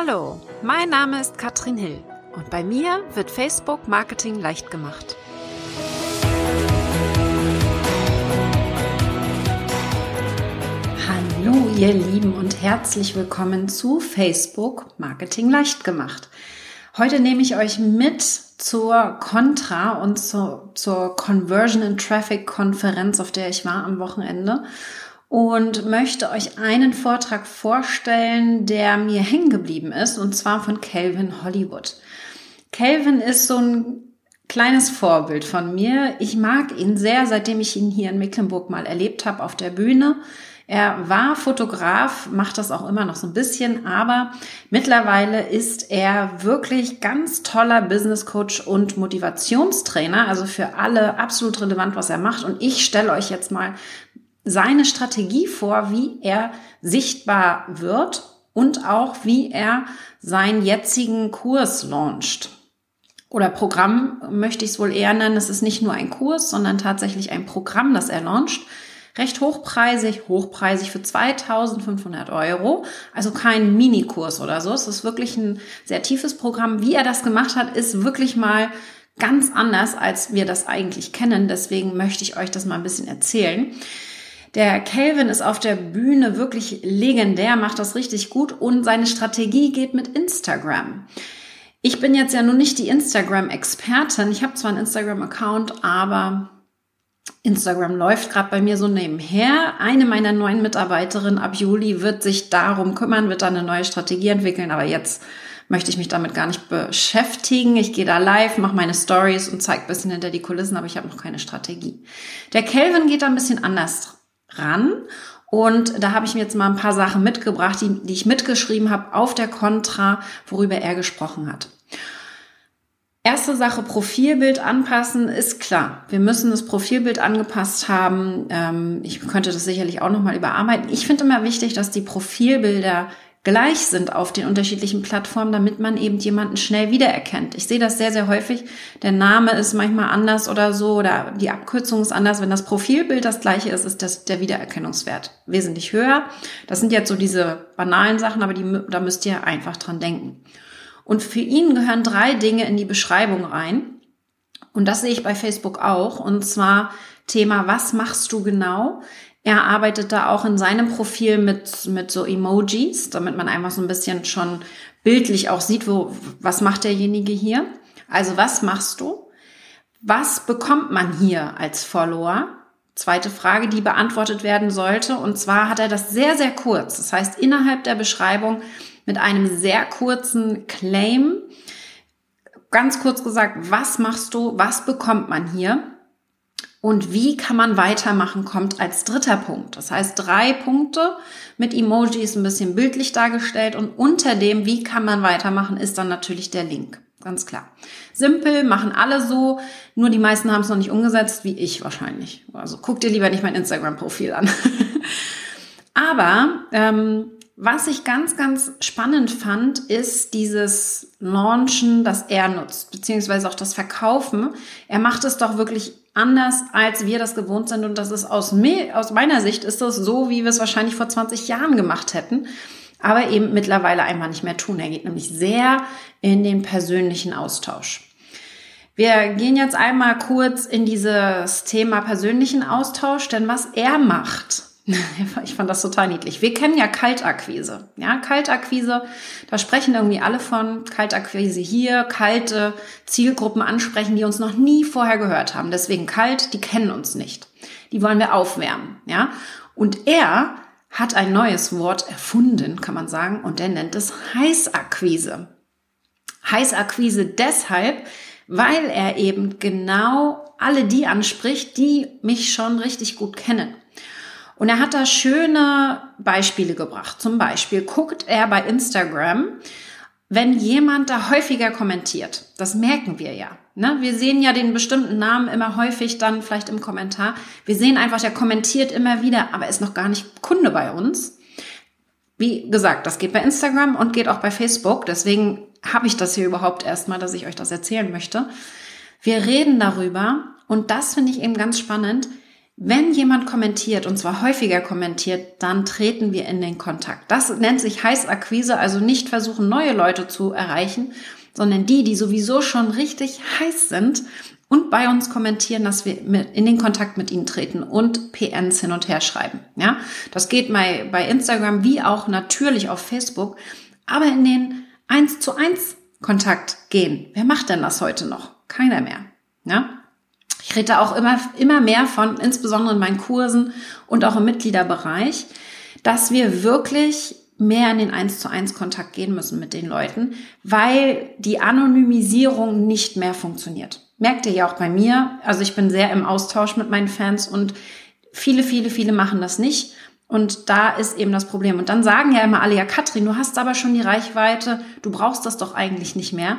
Hallo, mein Name ist Katrin Hill und bei mir wird Facebook Marketing leicht gemacht. Hallo ihr Lieben und herzlich willkommen zu Facebook Marketing leicht gemacht. Heute nehme ich euch mit zur Contra und zur, zur Conversion and Traffic Konferenz, auf der ich war am Wochenende und möchte euch einen Vortrag vorstellen, der mir hängen geblieben ist, und zwar von Calvin Hollywood. Calvin ist so ein kleines Vorbild von mir. Ich mag ihn sehr, seitdem ich ihn hier in Mecklenburg mal erlebt habe auf der Bühne. Er war Fotograf, macht das auch immer noch so ein bisschen, aber mittlerweile ist er wirklich ganz toller Business Coach und Motivationstrainer, also für alle absolut relevant, was er macht. Und ich stelle euch jetzt mal seine Strategie vor, wie er sichtbar wird und auch wie er seinen jetzigen Kurs launcht. Oder Programm möchte ich es wohl eher nennen. Es ist nicht nur ein Kurs, sondern tatsächlich ein Programm, das er launcht. Recht hochpreisig, hochpreisig für 2500 Euro. Also kein Minikurs oder so. Es ist wirklich ein sehr tiefes Programm. Wie er das gemacht hat, ist wirklich mal ganz anders, als wir das eigentlich kennen. Deswegen möchte ich euch das mal ein bisschen erzählen. Der Calvin ist auf der Bühne wirklich legendär, macht das richtig gut und seine Strategie geht mit Instagram. Ich bin jetzt ja nun nicht die Instagram-Expertin. Ich habe zwar einen Instagram-Account, aber Instagram läuft gerade bei mir so nebenher. Eine meiner neuen Mitarbeiterinnen ab Juli wird sich darum kümmern, wird da eine neue Strategie entwickeln, aber jetzt möchte ich mich damit gar nicht beschäftigen. Ich gehe da live, mache meine Stories und zeige ein bisschen hinter die Kulissen, aber ich habe noch keine Strategie. Der Kelvin geht da ein bisschen anders ran. Und da habe ich mir jetzt mal ein paar Sachen mitgebracht, die, die ich mitgeschrieben habe auf der Contra, worüber er gesprochen hat. Erste Sache, Profilbild anpassen, ist klar. Wir müssen das Profilbild angepasst haben. Ähm, ich könnte das sicherlich auch nochmal überarbeiten. Ich finde immer wichtig, dass die Profilbilder gleich sind auf den unterschiedlichen Plattformen, damit man eben jemanden schnell wiedererkennt. Ich sehe das sehr, sehr häufig. Der Name ist manchmal anders oder so oder die Abkürzung ist anders. Wenn das Profilbild das gleiche ist, ist das der Wiedererkennungswert wesentlich höher. Das sind jetzt so diese banalen Sachen, aber die, da müsst ihr einfach dran denken. Und für ihn gehören drei Dinge in die Beschreibung rein. Und das sehe ich bei Facebook auch. Und zwar Thema, was machst du genau? Er arbeitet da auch in seinem Profil mit, mit so Emojis, damit man einfach so ein bisschen schon bildlich auch sieht, wo, was macht derjenige hier. Also was machst du? Was bekommt man hier als Follower? Zweite Frage, die beantwortet werden sollte. Und zwar hat er das sehr, sehr kurz. Das heißt, innerhalb der Beschreibung mit einem sehr kurzen Claim. Ganz kurz gesagt, was machst du? Was bekommt man hier? Und wie kann man weitermachen, kommt als dritter Punkt. Das heißt, drei Punkte mit Emojis ein bisschen bildlich dargestellt und unter dem, wie kann man weitermachen, ist dann natürlich der Link. Ganz klar. Simpel, machen alle so, nur die meisten haben es noch nicht umgesetzt, wie ich wahrscheinlich. Also guck dir lieber nicht mein Instagram-Profil an. Aber ähm, was ich ganz, ganz spannend fand, ist dieses Launchen, das er nutzt, beziehungsweise auch das Verkaufen. Er macht es doch wirklich anders, als wir das gewohnt sind. Und das ist aus, mir, aus meiner Sicht ist das so, wie wir es wahrscheinlich vor 20 Jahren gemacht hätten. Aber eben mittlerweile einfach nicht mehr tun. Er geht nämlich sehr in den persönlichen Austausch. Wir gehen jetzt einmal kurz in dieses Thema persönlichen Austausch, denn was er macht, Ich fand das total niedlich. Wir kennen ja Kaltakquise. Ja, Kaltakquise, da sprechen irgendwie alle von Kaltakquise hier, kalte Zielgruppen ansprechen, die uns noch nie vorher gehört haben. Deswegen kalt, die kennen uns nicht. Die wollen wir aufwärmen. Ja, und er hat ein neues Wort erfunden, kann man sagen, und er nennt es Heißakquise. Heißakquise deshalb, weil er eben genau alle die anspricht, die mich schon richtig gut kennen. Und er hat da schöne Beispiele gebracht. Zum Beispiel guckt er bei Instagram, wenn jemand da häufiger kommentiert. Das merken wir ja. Ne? Wir sehen ja den bestimmten Namen immer häufig dann vielleicht im Kommentar. Wir sehen einfach, der kommentiert immer wieder, aber ist noch gar nicht Kunde bei uns. Wie gesagt, das geht bei Instagram und geht auch bei Facebook. Deswegen habe ich das hier überhaupt erstmal, dass ich euch das erzählen möchte. Wir reden darüber und das finde ich eben ganz spannend Wenn jemand kommentiert, und zwar häufiger kommentiert, dann treten wir in den Kontakt. Das nennt sich Heißakquise, also nicht versuchen, neue Leute zu erreichen, sondern die, die sowieso schon richtig heiß sind und bei uns kommentieren, dass wir in den Kontakt mit ihnen treten und PNs hin und her schreiben. Ja, das geht bei, bei Instagram wie auch natürlich auf Facebook, aber in den 1 zu 1 Kontakt gehen. Wer macht denn das heute noch? Keiner mehr. Ja? Ich rede auch immer, immer mehr von, insbesondere in meinen Kursen und auch im Mitgliederbereich, dass wir wirklich mehr in den 1 zu 1 Kontakt gehen müssen mit den Leuten, weil die Anonymisierung nicht mehr funktioniert. Merkt ihr ja auch bei mir. Also ich bin sehr im Austausch mit meinen Fans und viele, viele, viele machen das nicht. Und da ist eben das Problem. Und dann sagen ja immer alle, ja, Katrin, du hast aber schon die Reichweite, du brauchst das doch eigentlich nicht mehr.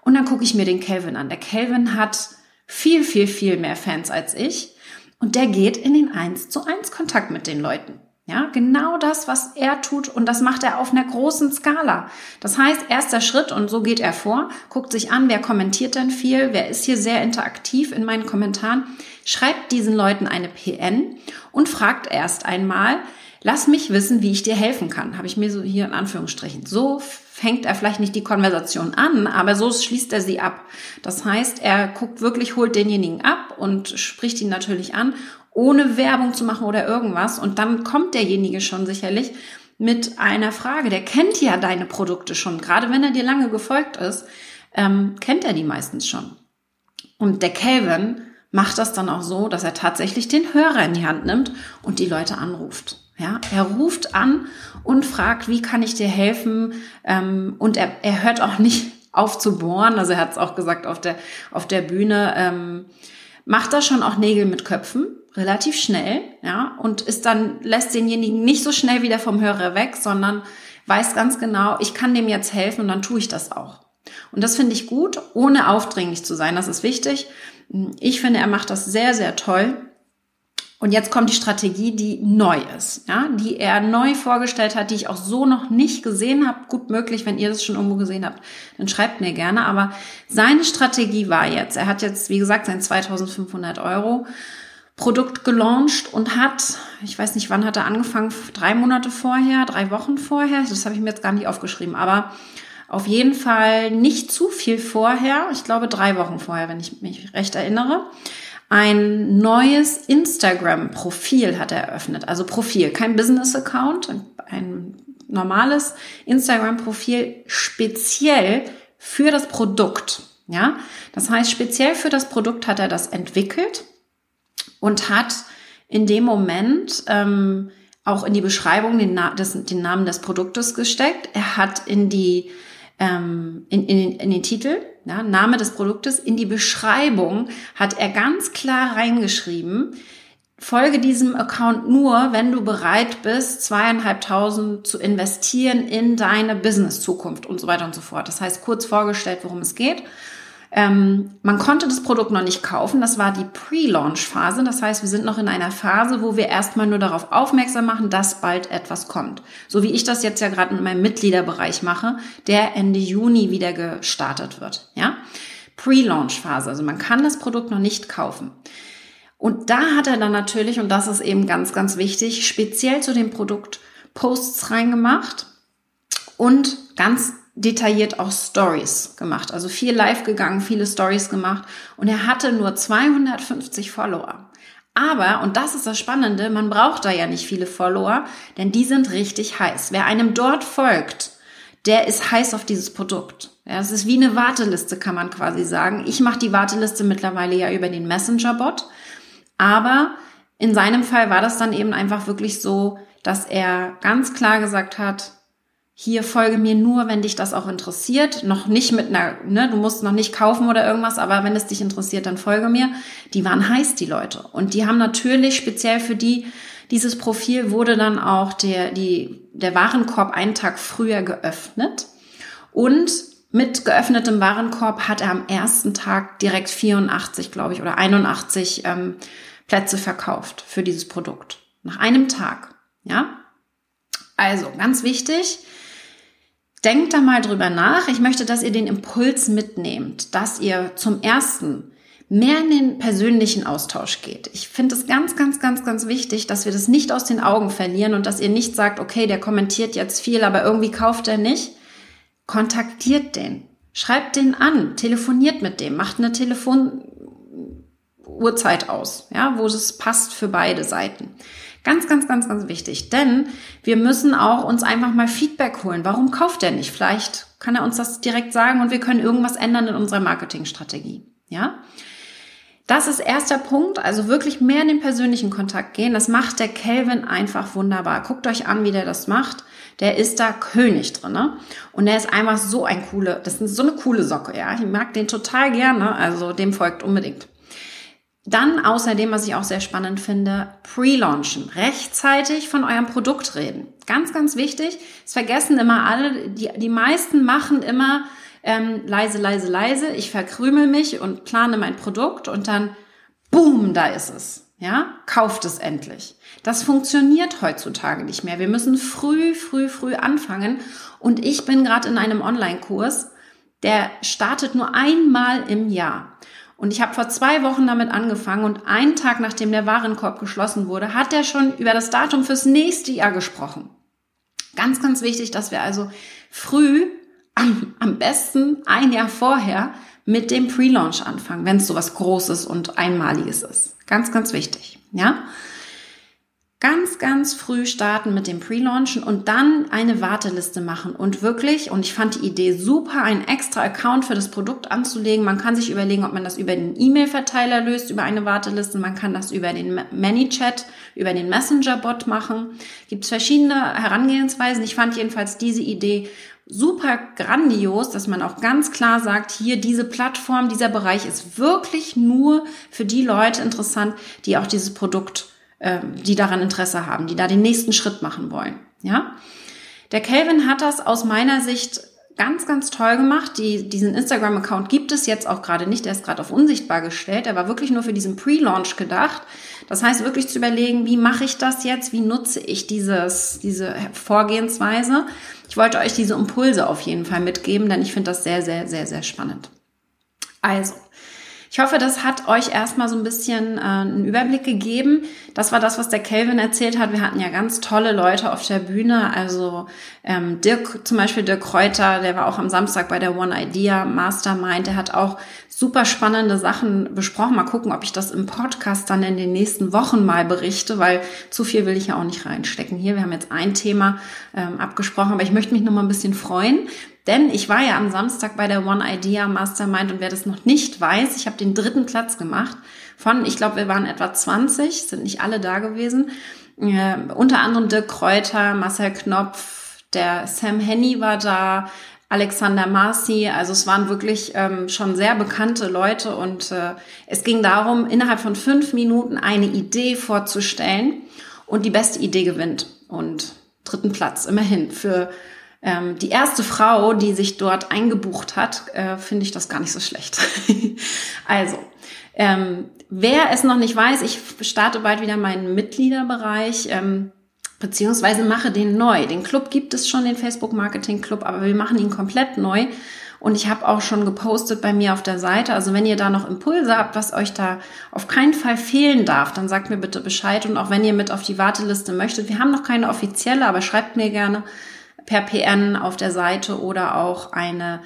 Und dann gucke ich mir den Kelvin an. Der Kelvin hat viel, viel, viel mehr Fans als ich. Und der geht in den 1 zu 1 Kontakt mit den Leuten. Ja, genau das, was er tut und das macht er auf einer großen Skala. Das heißt, erster Schritt und so geht er vor, guckt sich an, wer kommentiert denn viel, wer ist hier sehr interaktiv in meinen Kommentaren, schreibt diesen Leuten eine PN und fragt erst einmal, lass mich wissen, wie ich dir helfen kann. Habe ich mir so hier in Anführungsstrichen. So fängt er vielleicht nicht die Konversation an, aber so schließt er sie ab. Das heißt, er guckt wirklich, holt denjenigen ab und spricht ihn natürlich an, ohne Werbung zu machen oder irgendwas. Und dann kommt derjenige schon sicherlich mit einer Frage. Der kennt ja deine Produkte schon. Gerade wenn er dir lange gefolgt ist, ähm, kennt er die meistens schon. Und der Calvin macht das dann auch so, dass er tatsächlich den Hörer in die Hand nimmt und die Leute anruft. Ja, er ruft an und fragt, wie kann ich dir helfen? Ähm, und er, er hört auch nicht auf zu bohren. Also er hat es auch gesagt auf der, auf der Bühne. Ähm, macht da schon auch Nägel mit Köpfen, relativ schnell, ja, und ist dann, lässt denjenigen nicht so schnell wieder vom Hörer weg, sondern weiß ganz genau, ich kann dem jetzt helfen und dann tue ich das auch. Und das finde ich gut, ohne aufdringlich zu sein. Das ist wichtig. Ich finde, er macht das sehr, sehr toll. Und jetzt kommt die Strategie, die neu ist, ja, die er neu vorgestellt hat, die ich auch so noch nicht gesehen habe. Gut möglich, wenn ihr das schon irgendwo gesehen habt, dann schreibt mir gerne. Aber seine Strategie war jetzt, er hat jetzt, wie gesagt, sein 2500 Euro Produkt gelauncht und hat, ich weiß nicht, wann hat er angefangen, drei Monate vorher, drei Wochen vorher, das habe ich mir jetzt gar nicht aufgeschrieben, aber auf jeden Fall nicht zu viel vorher, ich glaube drei Wochen vorher, wenn ich mich recht erinnere ein neues Instagram-Profil hat er eröffnet. Also Profil, kein Business-Account, ein normales Instagram-Profil speziell für das Produkt. Ja, das heißt, speziell für das Produkt hat er das entwickelt und hat in dem Moment ähm, auch in die Beschreibung den, Na des, den Namen des Produktes gesteckt. Er hat in die ähm, in, in, in den Titel, ja, Name des Produktes, in die Beschreibung hat er ganz klar reingeschrieben, folge diesem Account nur, wenn du bereit bist, zweieinhalbtausend zu investieren in deine Business-Zukunft und so weiter und so fort. Das heißt, kurz vorgestellt, worum es geht. Ähm, man konnte das Produkt noch nicht kaufen. Das war die Pre-Launch-Phase. Das heißt, wir sind noch in einer Phase, wo wir erstmal nur darauf aufmerksam machen, dass bald etwas kommt. So wie ich das jetzt ja gerade in meinem Mitgliederbereich mache, der Ende Juni wieder gestartet wird. Ja? Pre-Launch-Phase. Also man kann das Produkt noch nicht kaufen. Und da hat er dann natürlich, und das ist eben ganz, ganz wichtig, speziell zu dem Produkt Posts reingemacht und ganz detailliert auch Stories gemacht. Also viel live gegangen, viele Stories gemacht und er hatte nur 250 Follower. Aber, und das ist das Spannende, man braucht da ja nicht viele Follower, denn die sind richtig heiß. Wer einem dort folgt, der ist heiß auf dieses Produkt. Ja, es ist wie eine Warteliste, kann man quasi sagen. Ich mache die Warteliste mittlerweile ja über den Messenger-Bot. Aber in seinem Fall war das dann eben einfach wirklich so, dass er ganz klar gesagt hat, hier folge mir nur, wenn dich das auch interessiert. Noch nicht mit einer, ne, du musst noch nicht kaufen oder irgendwas, aber wenn es dich interessiert, dann folge mir. Die waren heiß, die Leute. Und die haben natürlich speziell für die, dieses Profil wurde dann auch der, die, der Warenkorb einen Tag früher geöffnet. Und mit geöffnetem Warenkorb hat er am ersten Tag direkt 84, glaube ich, oder 81 ähm, Plätze verkauft für dieses Produkt. Nach einem Tag. Ja? Also, ganz wichtig, Denkt da mal drüber nach. Ich möchte, dass ihr den Impuls mitnehmt, dass ihr zum ersten mehr in den persönlichen Austausch geht. Ich finde es ganz, ganz, ganz, ganz wichtig, dass wir das nicht aus den Augen verlieren und dass ihr nicht sagt, okay, der kommentiert jetzt viel, aber irgendwie kauft er nicht. Kontaktiert den. Schreibt den an, telefoniert mit dem, macht eine Telefonuhrzeit aus, ja, wo es passt für beide Seiten. Ganz, ganz, ganz, ganz wichtig, denn wir müssen auch uns einfach mal Feedback holen. Warum kauft er nicht? Vielleicht kann er uns das direkt sagen und wir können irgendwas ändern in unserer Marketingstrategie, ja? Das ist erster Punkt, also wirklich mehr in den persönlichen Kontakt gehen. Das macht der Kelvin einfach wunderbar. Guckt euch an, wie der das macht. Der ist da König drin. Ne? Und der ist einfach so ein coole, das ist so eine coole Socke, ja. Ich mag den total gerne, also dem folgt unbedingt. Dann außerdem, was ich auch sehr spannend finde, pre-launchen. Rechtzeitig von eurem Produkt reden. Ganz, ganz wichtig. Es vergessen immer alle, die, die meisten machen immer, ähm, leise, leise, leise, ich verkrümel mich und plane mein Produkt und dann, boom, da ist es. Ja, kauft es endlich. Das funktioniert heutzutage nicht mehr. Wir müssen früh, früh, früh anfangen. Und ich bin gerade in einem Online-Kurs, der startet nur einmal im Jahr. Und ich habe vor zwei Wochen damit angefangen und einen Tag nachdem der Warenkorb geschlossen wurde, hat er schon über das Datum fürs nächste Jahr gesprochen. Ganz, ganz wichtig, dass wir also früh am, am besten ein Jahr vorher mit dem Pre-Launch anfangen, wenn es so was Großes und Einmaliges ist. Ganz, ganz wichtig, ja. Ganz, ganz früh starten mit dem Pre-Launchen und dann eine Warteliste machen und wirklich, und ich fand die Idee super, einen extra Account für das Produkt anzulegen. Man kann sich überlegen, ob man das über den E-Mail-Verteiler löst, über eine Warteliste. Man kann das über den ManyChat, über den Messenger-Bot machen. Gibt es verschiedene Herangehensweisen. Ich fand jedenfalls diese Idee super grandios, dass man auch ganz klar sagt, hier diese Plattform, dieser Bereich ist wirklich nur für die Leute interessant, die auch dieses Produkt, die daran Interesse haben, die da den nächsten Schritt machen wollen. Ja, der Kelvin hat das aus meiner Sicht ganz, ganz toll gemacht. Die, diesen Instagram-Account gibt es jetzt auch gerade nicht. Der ist gerade auf unsichtbar gestellt. Er war wirklich nur für diesen Pre-Launch gedacht. Das heißt, wirklich zu überlegen, wie mache ich das jetzt? Wie nutze ich dieses, diese Vorgehensweise? Ich wollte euch diese Impulse auf jeden Fall mitgeben, denn ich finde das sehr, sehr, sehr, sehr spannend. Also, ich hoffe, das hat euch erstmal so ein bisschen äh, einen Überblick gegeben. Das war das, was der Kelvin erzählt hat. Wir hatten ja ganz tolle Leute auf der Bühne. Also ähm, Dirk, zum Beispiel Dirk Kräuter, der war auch am Samstag bei der One Idea Mastermind. Der hat auch super spannende Sachen besprochen. Mal gucken, ob ich das im Podcast dann in den nächsten Wochen mal berichte, weil zu viel will ich ja auch nicht reinstecken. Hier, wir haben jetzt ein Thema ähm, abgesprochen, aber ich möchte mich noch mal ein bisschen freuen, denn ich war ja am Samstag bei der One Idea Mastermind und wer das noch nicht weiß, ich habe den dritten Platz gemacht von, ich glaube, wir waren etwa 20, sind nicht alle da gewesen. Äh, unter anderem Dirk Kräuter, Marcel Knopf, der Sam Henny war da, Alexander Marcy. Also es waren wirklich ähm, schon sehr bekannte Leute und äh, es ging darum, innerhalb von fünf Minuten eine Idee vorzustellen und die beste Idee gewinnt. Und dritten Platz immerhin für ähm, die erste Frau, die sich dort eingebucht hat, äh, finde ich das gar nicht so schlecht. also, ähm, wer es noch nicht weiß, ich starte bald wieder meinen Mitgliederbereich. Ähm, beziehungsweise mache den neu. Den Club gibt es schon, den Facebook Marketing Club, aber wir machen ihn komplett neu. Und ich habe auch schon gepostet bei mir auf der Seite. Also wenn ihr da noch Impulse habt, was euch da auf keinen Fall fehlen darf, dann sagt mir bitte Bescheid. Und auch wenn ihr mit auf die Warteliste möchtet, wir haben noch keine offizielle, aber schreibt mir gerne per PN auf der Seite oder auch eine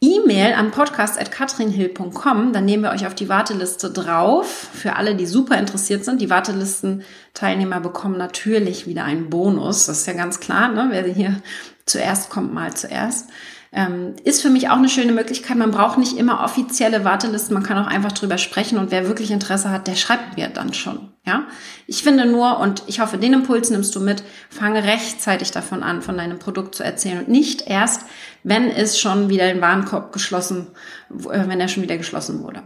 E-Mail an podcast.katrinhill.com, dann nehmen wir euch auf die Warteliste drauf. Für alle, die super interessiert sind. Die Wartelistenteilnehmer bekommen natürlich wieder einen Bonus. Das ist ja ganz klar, ne? wer hier zuerst kommt, mal zuerst. Ähm, ist für mich auch eine schöne Möglichkeit. Man braucht nicht immer offizielle Wartelisten, man kann auch einfach drüber sprechen und wer wirklich Interesse hat, der schreibt mir dann schon. Ja, ich finde nur und ich hoffe, den Impuls nimmst du mit. Fange rechtzeitig davon an, von deinem Produkt zu erzählen und nicht erst, wenn es schon wieder den Warenkorb geschlossen, äh, wenn er schon wieder geschlossen wurde.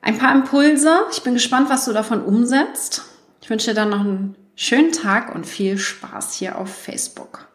Ein paar Impulse. Ich bin gespannt, was du davon umsetzt. Ich wünsche dir dann noch einen schönen Tag und viel Spaß hier auf Facebook.